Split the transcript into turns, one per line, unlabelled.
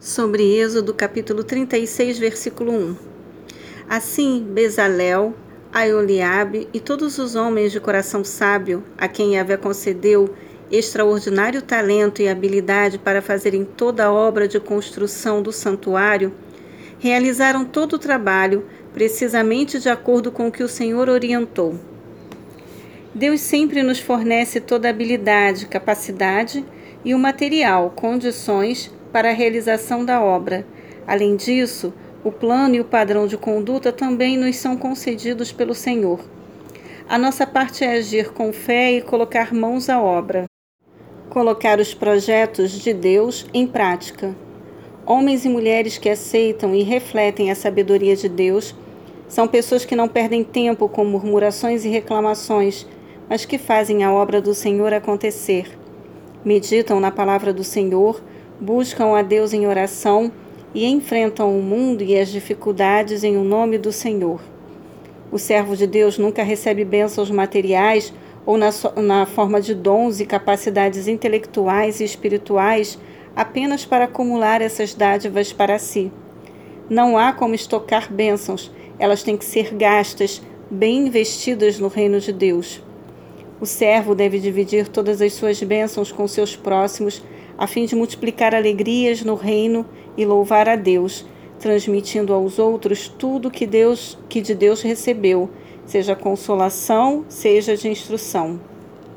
sobre Êxodo capítulo 36, versículo 1. Assim, Bezalel, Aioliabe e todos os homens de coração sábio, a quem Yahvé concedeu extraordinário talento e habilidade para fazerem toda a obra de construção do santuário, realizaram todo o trabalho precisamente de acordo com o que o Senhor orientou. Deus sempre nos fornece toda a habilidade, capacidade e o material, condições para a realização da obra. Além disso, o plano e o padrão de conduta também nos são concedidos pelo Senhor. A nossa parte é agir com fé e colocar mãos à obra. Colocar os projetos de Deus em prática. Homens e mulheres que aceitam e refletem a sabedoria de Deus são pessoas que não perdem tempo com murmurações e reclamações, mas que fazem a obra do Senhor acontecer. Meditam na palavra do Senhor buscam a Deus em oração e enfrentam o mundo e as dificuldades em o nome do Senhor. O servo de Deus nunca recebe bênçãos materiais ou na, na forma de dons e capacidades intelectuais e espirituais apenas para acumular essas dádivas para si. Não há como estocar bênçãos, elas têm que ser gastas, bem investidas no reino de Deus. O servo deve dividir todas as suas bênçãos com seus próximos a fim de multiplicar alegrias no reino e louvar a Deus, transmitindo aos outros tudo que Deus que de Deus recebeu, seja consolação, seja de instrução.